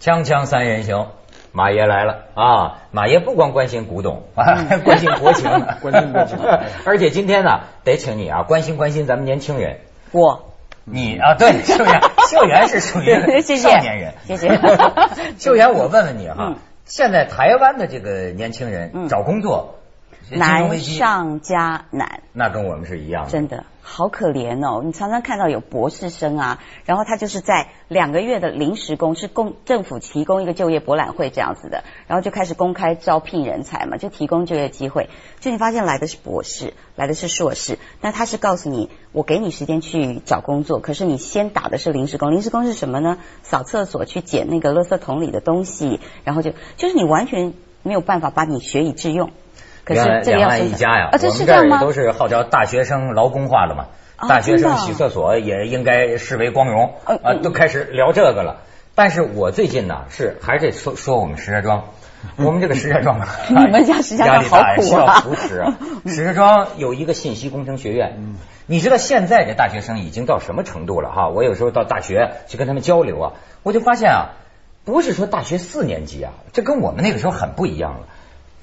锵锵三人行，马爷来了啊！马爷不光关心古董，还 关心国情，关心国情。而且今天呢，得请你啊，关心关心咱们年轻人。我，你啊，对，秀媛，秀媛是属于谢谢少年人。谢谢。秀媛，我问问你哈嗯，现在台湾的这个年轻人嗯找工作，难，上加难，那跟我们是一样的。真的好可怜哦！你常常看到有博士生啊，然后他就是在两个月的临时工，是公政府提供一个就业博览会这样子的，然后就开始公开招聘人才嘛，就提供就业机会。就你发现来的是博士，来的是硕士，那他是告诉你，我给你时间去找工作，可是你先打的是临时工。临时工是什么呢？扫厕所去捡那个垃圾桶里的东西，然后就就是你完全没有办法把你学以致用。两这个要生岸一家呀，啊，这我们这儿是这样吗？都是号召大学生劳工化了嘛，啊大学生洗厕所也应该视为光荣嗯啊，嗯都开始聊这个了。但是我最近呢，是还是得说说我们石家庄，我们这个石家庄啊，你们家石家庄压力大好苦啊需要扶持啊。石家庄有一个信息工程学院，你知道现在这大学生已经到什么程度了哈？我有时候到大学去跟他们交流啊，我就发现啊，不是说大学四年级啊，这跟我们那个时候很不一样了。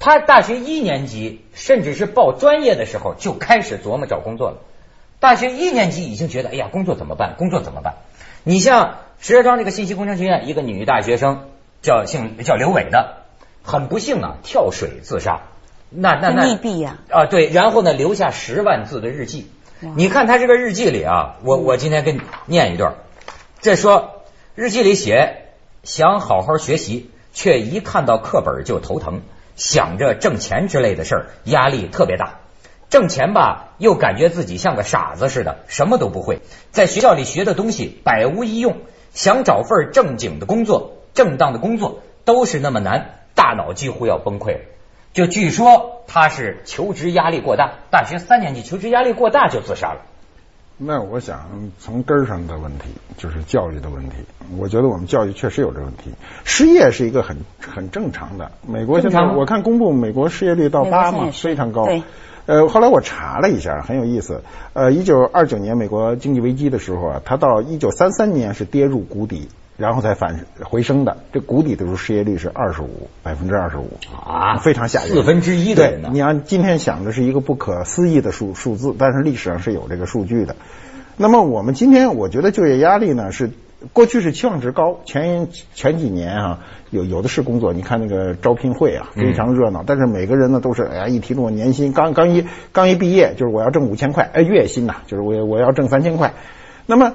他大学一年级，甚至是报专业的时候就开始琢磨找工作了。大学一年级已经觉得，哎呀，工作怎么办？工作怎么办？你像石家庄这个信息工程学院，一个女大学生叫姓叫刘伟的，很不幸啊，跳水自杀。那那那呀啊，对，然后呢，留下十万字的日记哇。你看他这个日记里啊，我我今天给你念一段，这说日记里写想好好学习，却一看到课本就头疼，想着挣钱之类的事儿，压力特别大。挣钱吧，又感觉自己像个傻子似的，什么都不会。在学校里学的东西百无一用，想找份正经的工作、正当的工作都是那么难，大脑几乎要崩溃了。就据说他是求职压力过大，大学三年级求职压力过大就自杀了。那我想从根儿上的问题就是教育的问题。我觉得我们教育确实有这个问题。失业是一个很很正常的。美国现在我看公布美国失业率到八嘛，非常高。呃，后来我查了一下，很有意思。呃，一九二九年美国经济危机的时候啊，它到一九三三年是跌入谷底，然后才反回升的。这谷底的时候失业率是二十五，百分之二十五啊非常吓人。四分之一的人呢，对你要今天想的是一个不可思议的数数字，但是历史上是有这个数据的。那么我们今天我觉得就业压力呢是过去是期望值高，前前几年啊有有的是工作，你看那个招聘会啊非常热闹，但是每个人呢都是哎呀一提出我年薪刚刚一刚一毕业就是我要挣五千块，哎月薪呐、就是我我要挣三千块，那么。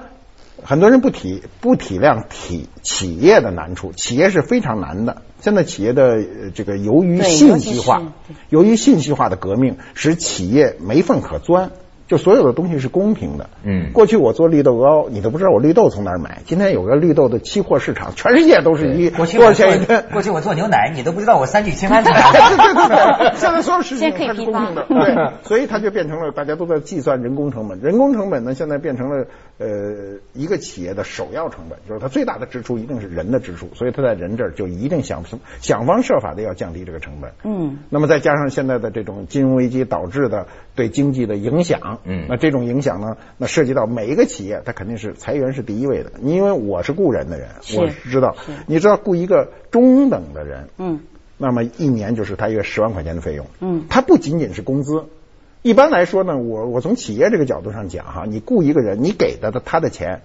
很多人不体不体谅体企业的难处，企业是非常难的。现在企业的呃这个由于信息化，由于信息化的革命，使企业没缝可钻。就所有的东西是公平的。嗯过去我做绿豆糕，你都不知道我绿豆从哪儿买。今天有个绿豆的期货市场，全世界都是一多过去我做少钱一吨。过去我做牛奶，你都不知道我三聚氰胺从哪对儿对对对，现在所有事情现在可以它是公平的，对，所以它就变成了大家都在计算人工成本。人工成本呢，现在变成了呃一个企业的首要成本，就是它最大的支出一定是人的支出，所以它在人这儿就一定想想方设法的要降低这个成本。嗯，那么再加上现在的这种金融危机导致的对经济的影响，嗯。那这种影响呢，那涉及到每一个企业，它肯定是裁员是第一位的。你因为我是雇人的人，是。我知道，你知道雇一个中等的人，嗯，那么一年就是大约十万块钱的费用，嗯。它不仅仅是工资。一般来说呢，我我从企业这个角度上讲哈，你雇一个人，你给的他的钱，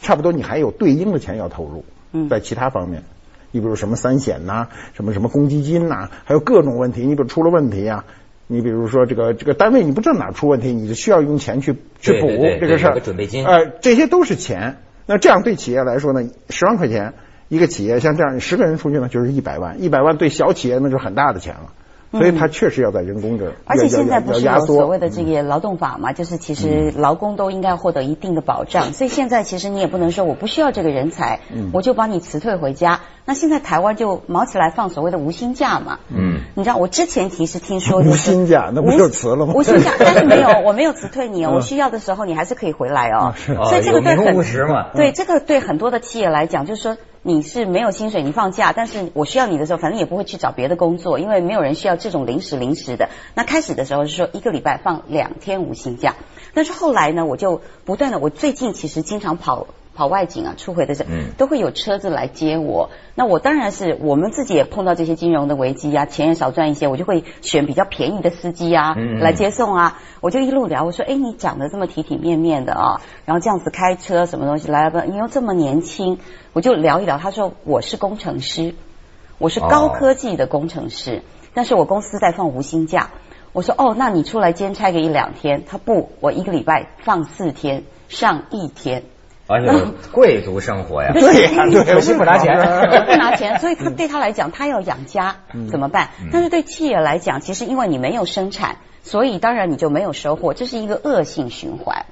差不多你还有对应的钱要投入，嗯。在其他方面，你比如什么三险呐、什么什么公积金呐、还有各种问题，你比如出了问题呀、你比如说这个这个单位你不知道哪出问题，你就需要用钱去去补这个事儿，准备金呃，这些都是钱。那这样对企业来说呢，十万块钱一个企业像这样十个人出去呢，就是一百万，一百万对小企业那就是很大的钱了。所以它确实要在人工这儿，嗯而且现在不是有要所谓的这个劳动法嘛，就是其实劳工都应该获得一定的保障，所以现在其实你也不能说我不需要这个人才，嗯我就把你辞退回家。那现在台湾就毛起来放所谓的无薪假嘛，嗯，你知道我之前其实听说就是无薪假那不就辞了吗无薪假，但是没有，我没有辞退你哦，嗯我需要的时候你还是可以回来哦啊。是所以这个对很对这个对很多的企业来讲，就是说你是没有薪水，你放假，但是我需要你的时候，反正也不会去找别的工作，因为没有人需要这种临时临时的。那开始的时候是说一个礼拜放两天无薪假，但是后来呢，我就不断的，我最近其实经常跑。跑外景啊、出回的时都会有车子来接我。那我当然是我们自己也碰到这些金融的危机啊，钱也少赚一些，我就会选比较便宜的司机啊、来接送啊。我就一路聊，我说：“哎，你长得这么体体面面的啊，然后这样子开车什么东西来了吧？你又这么年轻。”我就聊一聊，他说：“我是工程师，我是高哦科技的工程师，但是我公司在放无薪假。”我说：“哦，那你出来兼差个一两天？”他不，我一个礼拜放四天，上一天。哎呦，贵族生活呀，对呀对可惜不拿钱。不拿钱，所以他对他来讲，他要养家怎么办？但是对企业来讲，其实因为你没有生产，所以当然你就没有收获，这是一个恶性循环。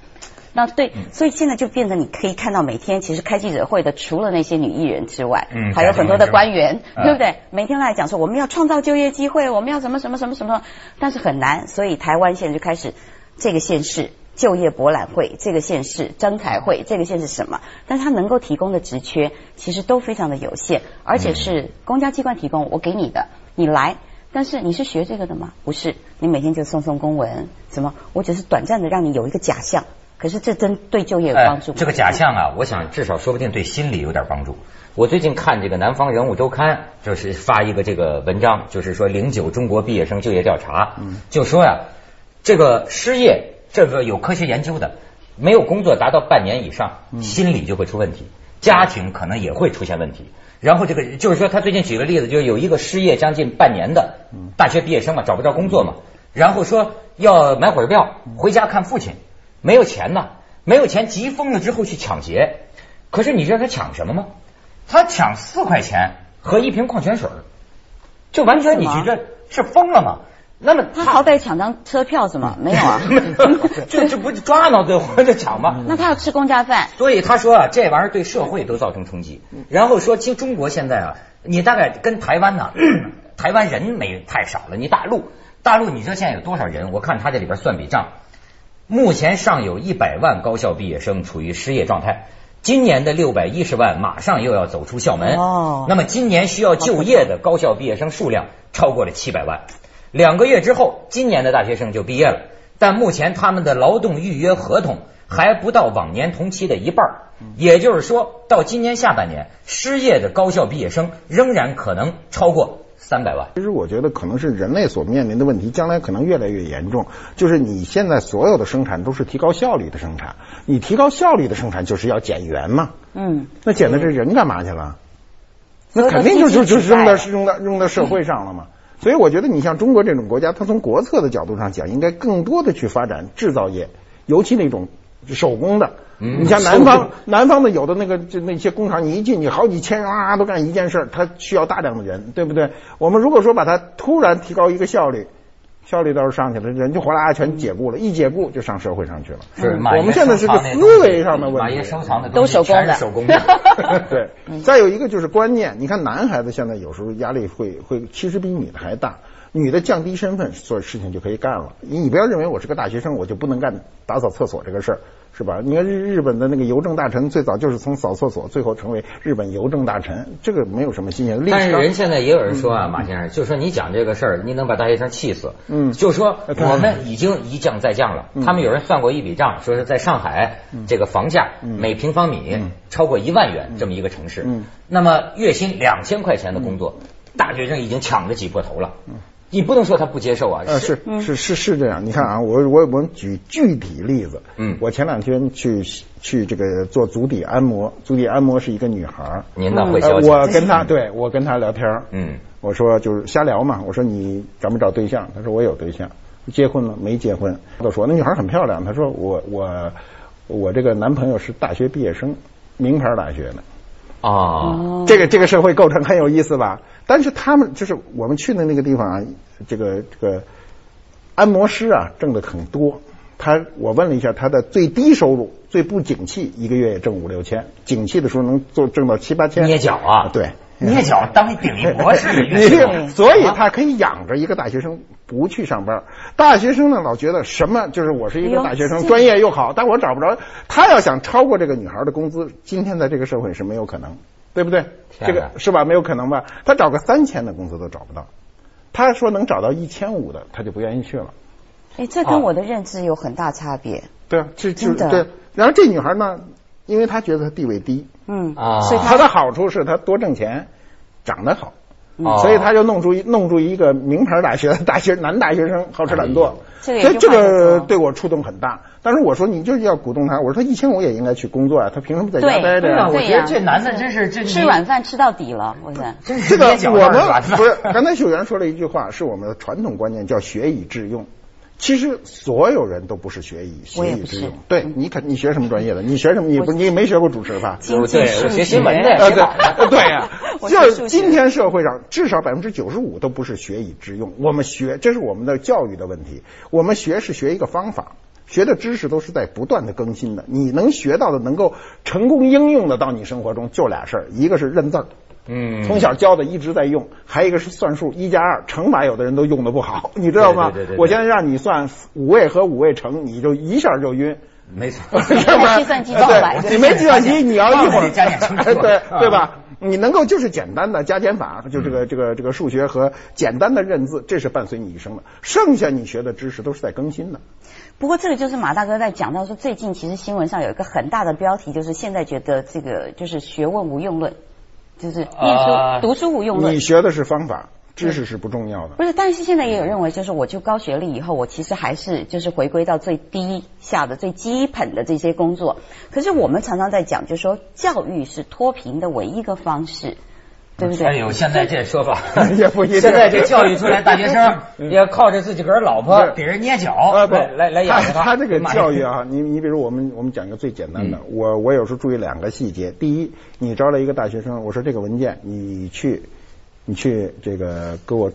那对，所以现在就变得你可以看到每天其实开记者会的，除了那些女艺人之外，嗯还有很多的官员，嗯对不对？每天来讲说我们要创造就业机会，我们要什么什么什么什么，但是很难，所以台湾现在就开始这个县市就业博览会，这个县市征才会，这个县是什么？但它能够提供的职缺其实都非常的有限，而且是公家机关提供，我给你的，你来。但是你是学这个的吗？不是，你每天就送送公文，什么？我只是短暂的让你有一个假象，可是这真对就业有帮助。这个假象啊，我想至少说不定对心理有点帮助。我最近看这个《南方人物周刊》，就是发一个这个文章，就是说零九中国毕业生就业调查，就说呀，这个失业，这个有科学研究的，没有工作达到半年以上，心理就会出问题，家庭可能也会出现问题。然后这个就是说，他最近举个例子，就是有一个失业将近半年的大学毕业生嘛，找不着工作嘛，然后说要买火车票回家看父亲，没有钱呐，没有钱，急疯了之后去抢劫。可是你知道他抢什么吗？他抢四块钱和一瓶矿泉水，就完全你觉得是疯了吗？那么他好歹抢张车票是吗？没有啊，这这不抓挠对活着抢吗？那他要吃公家饭。所以他说啊，这玩意儿对社会都造成冲击。然后说，其实中国现在啊，你大概跟台湾呢，台湾人没太少了。你大陆，大陆你知道现在有多少人？我看他这里边算笔账，目前尚有一百万高校毕业生处于失业状态。今年的六百一十万马上又要走出校门。哦那么今年需要就业的高校毕业生数量超过了七百万。两个月之后，今年的大学生就毕业了，但目前他们的劳动预约合同还不到往年同期的一半儿也就是说到今年下半年，失业的高校毕业生仍然可能超过三百万。其实我觉得可能是人类所面临的问题，将来可能越来越严重。就是你现在所有的生产都是提高效率的生产，你提高效率的生产就是要减员嘛。嗯，那减的这人干嘛去了？那肯定就就就扔到扔到扔到社会上了嘛。所以我觉得你像中国这种国家，它从国策的角度上讲，应该更多的去发展制造业，尤其那种手工的。嗯你像南方南方的有的那个就那些工厂，你一进去好几千人啊都干一件事儿，它需要大量的人，对不对？我们如果说把它突然提高一个效率，效率倒是上去了，人就哗啦全解雇了，一解雇就上社会上去了。是我们现在是个思维上的问题。马爷收藏的都手工的手工的。对，再有一个就是观念，你看男孩子现在有时候压力会会其实比女的还大，女的降低身份，所有事情就可以干了。你你不要认为我是个大学生，我就不能干打扫厕所这个事儿，是吧？你看日日本的那个邮政大臣最早就是从扫厕所，最后成为日本邮政大臣，这个没有什么新鲜。但是人现在也有人说啊，马先生，就说你讲这个事儿，你能把大学生气死。嗯就说我们已经一降再降了。他们有人算过一笔账，说是在上海这个房价每平方米超过一万元这么一个城市嗯，那么月薪两千块钱的工作，大学生已经抢着挤破头了。你不能说他不接受啊。呃，是是是是这样。你看啊，我我我们举具体例子。嗯我前两天去去这个做足底按摩，足底按摩是一个女孩儿。您那会呃消遣？我跟她对我跟她聊天儿嗯我说就是瞎聊嘛，我说你找没找对象？她说我有对象，结婚了没结婚？她说那女孩很漂亮，她说我我我这个男朋友是大学毕业生，名牌大学的。哦，这个这个社会构成很有意思吧？但是他们就是我们去的那个地方啊，这个这个按摩师啊挣的很多。他我问了一下，他的最低收入、最不景气，一个月也挣五六千，景气的时候能做挣到七八千。捏脚啊，对，捏脚当顶一博士的你月薪这所以他可以养着一个大学生不去上班。大学生呢，老觉得什么就是我是一个大学生，专业又好，但我找不着。他要想超过这个女孩的工资，今天在这个社会是没有可能，对不对？这个是吧？没有可能吧？他找个三千的工资都找不到。他说能找到一千五的，他就不愿意去了。哎，这跟我的认知有很大差别。对啊，这就对。然后这女孩呢，因为她觉得她地位低，嗯啊所以她的好处是她多挣钱，长得好。哦所以他就弄出一弄出一个名牌大学的大学男大学生好吃懒做，所以这个对我触动很大。但是我说你就是要鼓动他，我说他一千五也应该去工作啊，他凭什么在家待着呀？我觉得这男的真是这吃软饭吃到底了，我想。这个我们不是 刚才秀媛说了一句话，是我们的传统观念，叫学以致用。其实所有人都不是学以学以致用。对你肯你学什么专业的？你学什么？你不你没学过主持吧？对数我学学新闻的呃，对 对呀、我就是今天社会上至少百分之九十五都不是学以致用。我们学，这是我们的教育的问题。我们学是学一个方法，学的知识都是在不断的更新的。你能学到的，能够成功应用的到你生活中，就俩事儿，一个是认字儿。嗯，从小教的一直在用，还有一个是算数，一加二乘法，有的人都用的不好，你知道吗？对对对对对我现在让你算五位和五位乘，你就一下就晕。没错，是吧？计算机撞来对，你没计算机，你要一会儿加减乘除 对啊对吧？你能够就是简单的加减法，就这个这个这个数学和简单的认字，这是伴随你一生的。剩下你学的知识都是在更新的。不过这个就是马大哥在讲到说，最近其实新闻上有一个很大的标题，就是现在觉得这个就是学问无用论，就是念书、啊读书无用论你。学的是方法，知识是不重要的。不是，但是现在也有认为，就是我就高学历以后，我其实还是就是回归到最低下的最基本的这些工作。可是我们常常在讲，就是说教育是脱贫的唯一一个方式，对不对？哎呦，现在这说法。也不一定。现在这教育出来大学生 也靠着自己个儿老婆给人捏脚，来来来养着他他。这个教育啊，你你比如我们我们讲一个最简单的，我我有时候注意两个细节。第一，你招了一个大学生，我说这个文件你去你去这个给我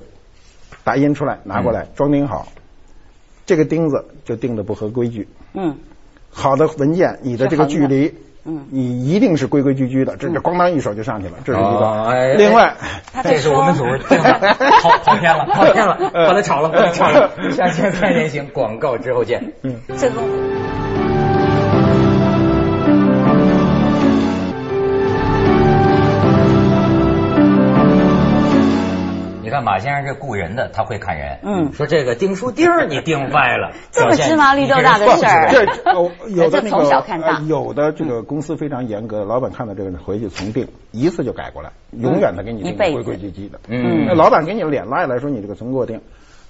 打印出来拿过来，装订好，这个钉子就钉的不合规矩。嗯，好的文件，你的这个距离，嗯你一定是规规矩矩的，这这咣当一手就上去了，这是一个。另外，这是我们组说，对吧跑 跑偏了，跑偏了，把它炒了，把它炒了。下期三人行，广告之后见。嗯。这个你看马先生这雇人的，他会看人。嗯说这个钉书钉儿你钉歪了，这么芝麻绿豆大的事儿有 的这从那个小看大呃有的这个公司非常严格，老板看到这个人回去重定一次就改过来，永远的给你定规规矩矩的。嗯那老板给你脸拉下来说你这个重给我定，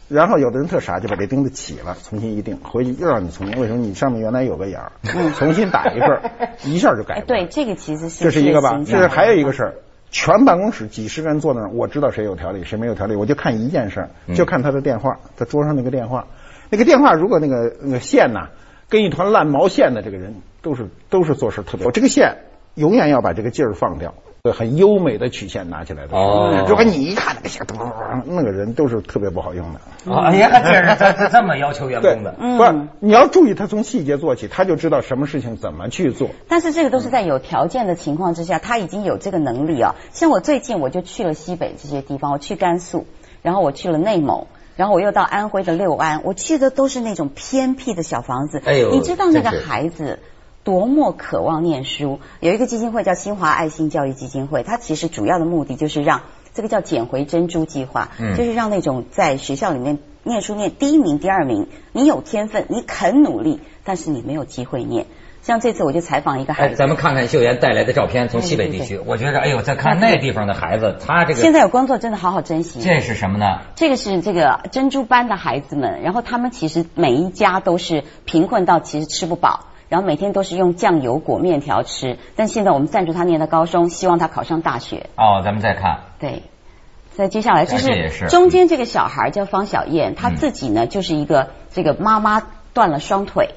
然后有的人特傻，就把这钉子起了，重新一钉，回去又让你重新，为什么你上面原来有个眼儿，重新打一份，一下就改对，这个其实是这是一个吧，这是还有一个事儿。全办公室几十个人坐那儿，我知道谁有条理，谁没有条理，我就看一件事儿，嗯就看他的电话，他桌上那个电话，那个电话如果那个那个线呐，跟一团烂毛线的这个人，都是都是做事特别。我这个线永远要把这个劲儿放掉，很优美的曲线拿起来的时候，哦如果你一看那个线，那个人都是特别不好用的。啊哎呀，这是他他这么要求员工的，，嗯不是你要注意，他从细节做起，他就知道什么事情怎么去做。但是这个都是在有条件的情况之下，他已经有这个能力啊。像我最近我就去了西北这些地方，我去甘肃，然后我去了内蒙。然后我又到安徽的六安，我去的都是那种偏僻的小房子。哎呦你知道那个孩子多么渴望念书？有一个基金会叫新华爱心教育基金会，它其实主要的目的就是让这个叫捡回珍珠计划，嗯就是让那种在学校里面念书念第一名、第二名，你有天分，你肯努力，但是你没有机会念。像这次我就采访一个孩哎，子，咱们看看秀妍带来的照片，从西北地区，我觉得，哎呦，再看那地方的孩子，他这个现在有工作真的好好珍惜。这是什么呢？这个是这个珍珠班的孩子们，然后他们其实每一家都是贫困到其实吃不饱，然后每天都是用酱油裹面条吃。但现在我们赞助他念的高中，希望他考上大学。哦，咱们再看，对，再接下来就是中间这个小孩叫方小燕，她嗯自己呢就是一个这个妈妈断了双腿。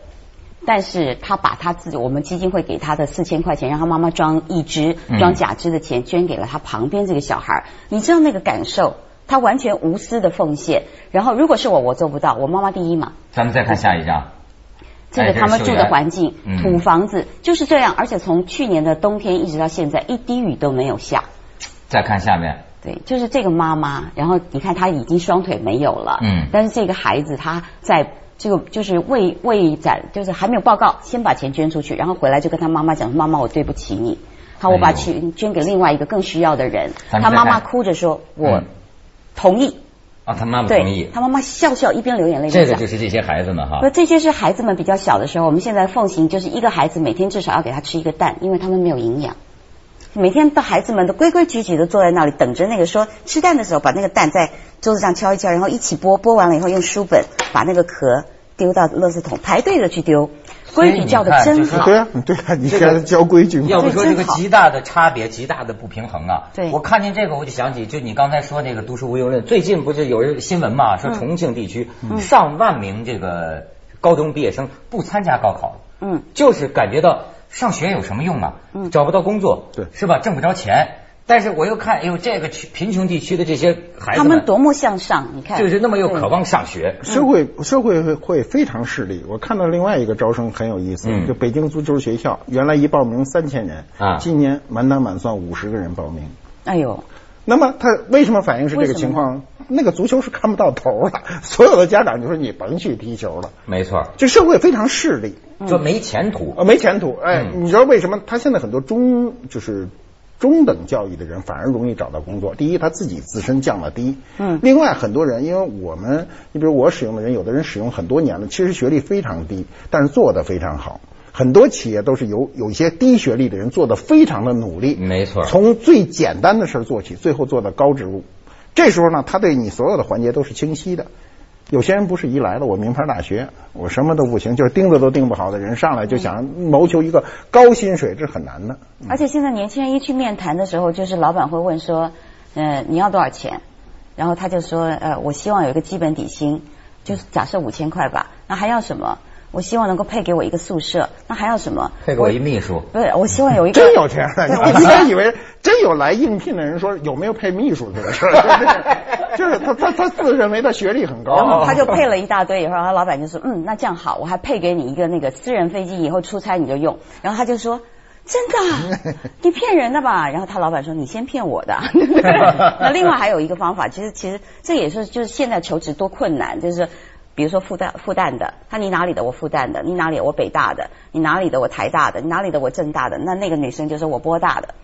但是她把她自己，我们基金会给她的四千块钱，让她妈妈装义肢、嗯装假肢的钱，捐给了她旁边这个小孩。你知道那个感受，她完全无私的奉献。然后如果是我，我做不到，我妈妈第一嘛。咱们再看下一张。哎这个他们住的环境，嗯。土房子就是这样，而且从去年的冬天一直到现在，一滴雨都没有下。再看下面，对，就是这个妈妈，然后你看她已经双腿没有了，嗯。但是这个孩子他在这个就是未未展，就是还没有报告，先把钱捐出去，然后回来就跟他妈妈讲，妈妈我对不起你，好，我把钱捐给另外一个更需要的人，他妈妈哭着说，我嗯。同意，啊，他妈妈同意，，他妈妈笑笑一边流眼泪这。个就是这些孩子们哈不，，这些是孩子们比较小的时候，我们现在奉行就是一个孩子每天至少要给他吃一个蛋，因为他们没有营养。每天的孩子们都规规矩矩的坐在那里等着那个说吃蛋的时候，把那个蛋在桌子上敲一敲，然后一起剥，剥完了以后用书本把那个壳丢到垃圾桶，排队的去丢，规矩教的你看就是真好。对啊，对啊，你这个教规矩。要不说这个极大的差别、极大的不平衡啊！对我看见这个我就想起，就你刚才说那个读书无用论，最近不是有人新闻嘛，说重庆地区上万名这个高中毕业生不参加高考了，嗯，就是感觉到上学有什么用啊？嗯找不到工作，对是吧？挣不着钱。但是我又看，哎呦，这个区贫穷地区的这些孩子他们多么向上，你看，就是那么又渴望上学，社会社会会会非常势利。我看到另外一个招生很有意思，嗯就北京足球学校，原来一报名三千人，啊今年满打满算五十个人报名。哎呦，那么他为什么反映是这个情况？那个足球是看不到头了，所有的家长就说你甭去踢球了。没错，就社会非常势利，说没前途。呃，没前途。哎，嗯你知道为什么？他现在很多中就是中等教育的人反而容易找到工作。第一，他自己自身降了低。嗯另外，很多人因为我们，你比如我使用的人，有的人使用很多年了，其实学历非常低，但是做得非常好。很多企业都是有有一些低学历的人做得非常的努力，没错从最简单的事儿做起，最后做到高职务。这时候呢，他对你所有的环节都是清晰的。有些人不是一来了，我名牌大学，我什么都不行，就是钉子都钉不好的人，上来就想谋求一个高薪水，这很难的。而且现在年轻人一去面谈的时候，就是老板会问说，呃，你要多少钱？然后他就说，呃，我希望有一个基本底薪，就是假设五千块吧。那还要什么？我希望能够配给我一个宿舍。那还要什么？配给我一秘书，不是，我希望有一个真有这样的，我你应该以为真有来应聘的人说有没有配秘书这个事儿，就是他他他自认为他学历很高，然后他就配了一大堆，以后他老板就说，嗯，那这样好，我还配给你一个那个私人飞机，以后出差你就用。然后他就说。真的啊？你骗人的吧？然后他老板说：“你先骗我的。”那另外还有一个方法，其实其实这也是就是现在求职多困难，就是比如说复旦复旦的，他你哪里的我复旦的，你哪里我北大的，你哪里的我台大的，你哪里的我正大的，那那个女生就说我波大的，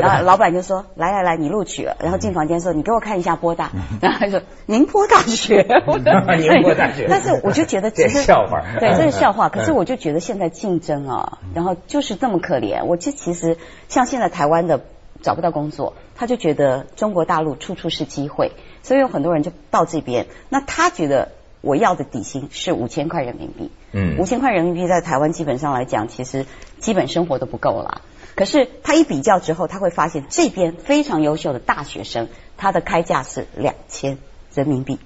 然后老板就说：“来来来，你录取了。”然后进房间说：“你给我看一下波大。”然后他说：“宁波大学。”宁波大学 但是我就觉得其这实笑话对，这是笑话。嗯可是我就觉得现在竞争啊，然后就是这么可怜。我这其实像现在台湾的找不到工作，他就觉得中国大陆处处是机会，所以有很多人就到这边。那他觉得我要的底薪是五千块人民币，嗯五千块人民币在台湾基本上来讲，其实基本生活都不够了。可是他一比较之后，他会发现这边非常优秀的大学生，他的开价是两千人民币。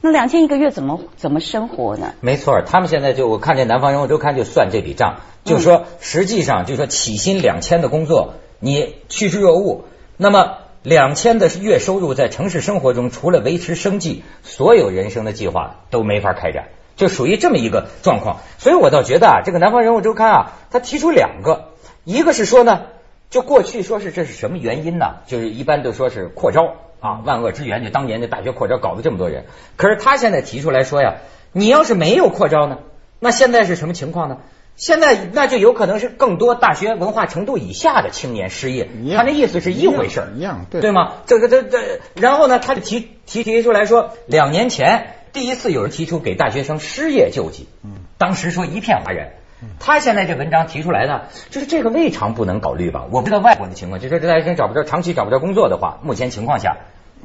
那两千一个月怎么怎么生活呢？没错，他们现在就我看见《南方人物周刊》就算这笔账，就说实际上就说起薪两千的工作，你趋之若鹜，那么两千的月收入在城市生活中，除了维持生计，所有人生的计划都没法开展，就属于这么一个状况。所以我倒觉得啊，这个《南方人物周刊》啊，他提出两个，一个是说呢，就过去说是这是什么原因呢？就是一般都说是扩招啊，万恶之源，就当年的大学扩招搞了这么多人。可是他现在提出来说呀，你要是没有扩招呢，那现在是什么情况呢？现在那就有可能是更多大学文化程度以下的青年失业他那意思是一回事儿，一样对对吗？这个这这，然后呢，他就提提提出来说，两年前第一次有人提出给大学生失业救济，嗯当时说一片哗然。他现在这文章提出来的，就是这个未尝不能考虑吧？我不知道外国的情况，就说这大学生找不着，长期找不着工作的话，目前情况下，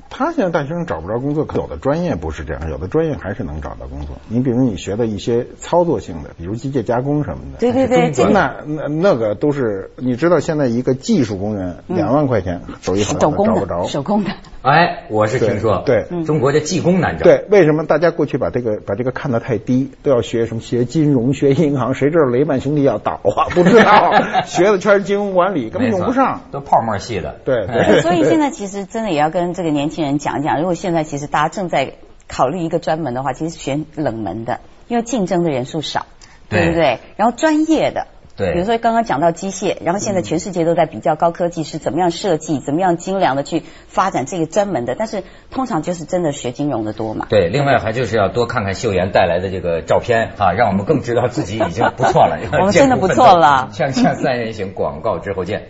他现在大学生找不着工作，可有的专业不是这样，有的专业还是能找到工作。你比如你学的一些操作性的，比如机械加工什么的，对对对，这那那那个都是，你知道现在一个技术工人两万块钱手艺好手工的找不着，。手工的，哎，我是听说，对嗯中国的技工难找，对，为什么大家过去把这个把这个看得太低，都要学什么学金融、学银行？谁知道雷曼兄弟要倒啊？不知道，学的全是金融管理，根本用不上。都泡沫系的，对对哎所以现在其实真的也要跟这个年轻人讲一讲，如果现在其实大家正在考虑一个专门的话，其实选冷门的，因为竞争的人数少，对对不对？然后专业的。对比如说刚刚讲到机械，然后现在全世界都在比较高科技是怎么样设计，怎么样精良的去发展这个专门的，但是通常就是真的学金融的多嘛。对，另外还就是要多看看秀妍带来的这个照片啊，让我们更知道自己已经不错了。我们真的不错了 锵锵三人行广告之后见。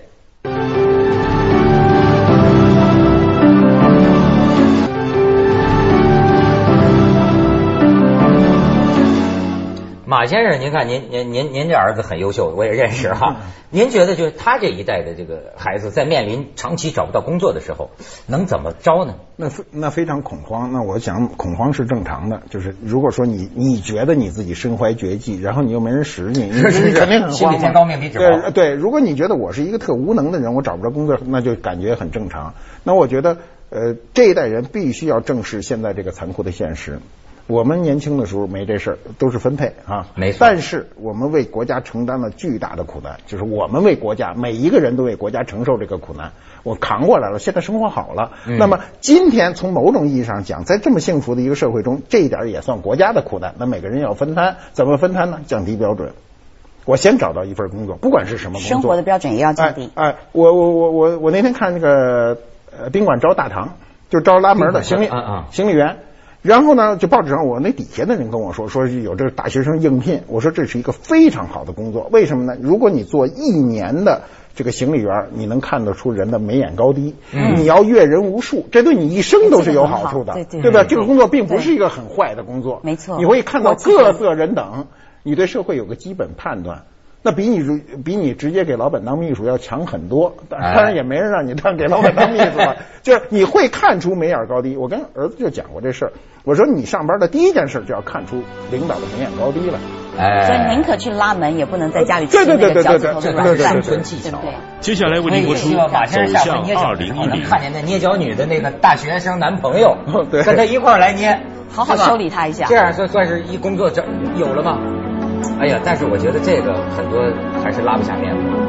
马先生，您看您您您您这儿子很优秀，我也认识哈。您觉得就是他这一代的这个孩子，在面临长期找不到工作的时候，能怎么着呢？那非那非常恐慌。那我想恐慌是正常的，就是如果说你你觉得你自己身怀绝技，然后你又没人使你，你 你肯定很心里。天高命低指对薄对，如果你觉得我是一个特无能的人，我找不着工作，那就感觉很正常。那我觉得呃这一代人必须要正视现在这个残酷的现实。我们年轻的时候没这事儿，都是分配啊，没错但是我们为国家承担了巨大的苦难，就是我们为国家，每一个人都为国家承受这个苦难，我扛过来了，现在生活好了。嗯那么今天从某种意义上讲，在这么幸福的一个社会中，这一点也算国家的苦难。那每个人要分摊，怎么分摊呢？降低标准。我先找到一份工作，不管是什么工作，生活的标准也要降低。哎，哎我我我我我那天看那个呃宾馆招大堂，就招拉门的行李行李员。然后呢，就报纸上我那底下的人跟我说，说是有这个大学生应聘。我说这是一个非常好的工作，为什么呢？如果你做一年的这个行李员，你能看得出人的眉眼高低，嗯你要阅人无数，这对你一生都是有好处的，对对吧？对这个工作并不是一个很坏的工作，没错你会看到各色人等，你对社会有个基本判断。那比你比你直接给老板当秘书要强很多，当然也没人让你当给老板当秘书了，就是你会看出眉眼高低。我跟儿子就讲过这事儿，我说你上班的第一件事就要看出领导的眉眼高低来。所以哎，宁可去拉门，也不能在家里吃对对对那个脚趾对对对头的软饭，对对对生存技巧对不对？接下来为我您播出走生下回向捏脚的二零一零。看见那捏脚女的那个大学生男朋友对，跟他一块来捏，好好修理他一下这样算算是一工作这有了吗？哎呀，但是我觉得这个很多还是拉不下面子。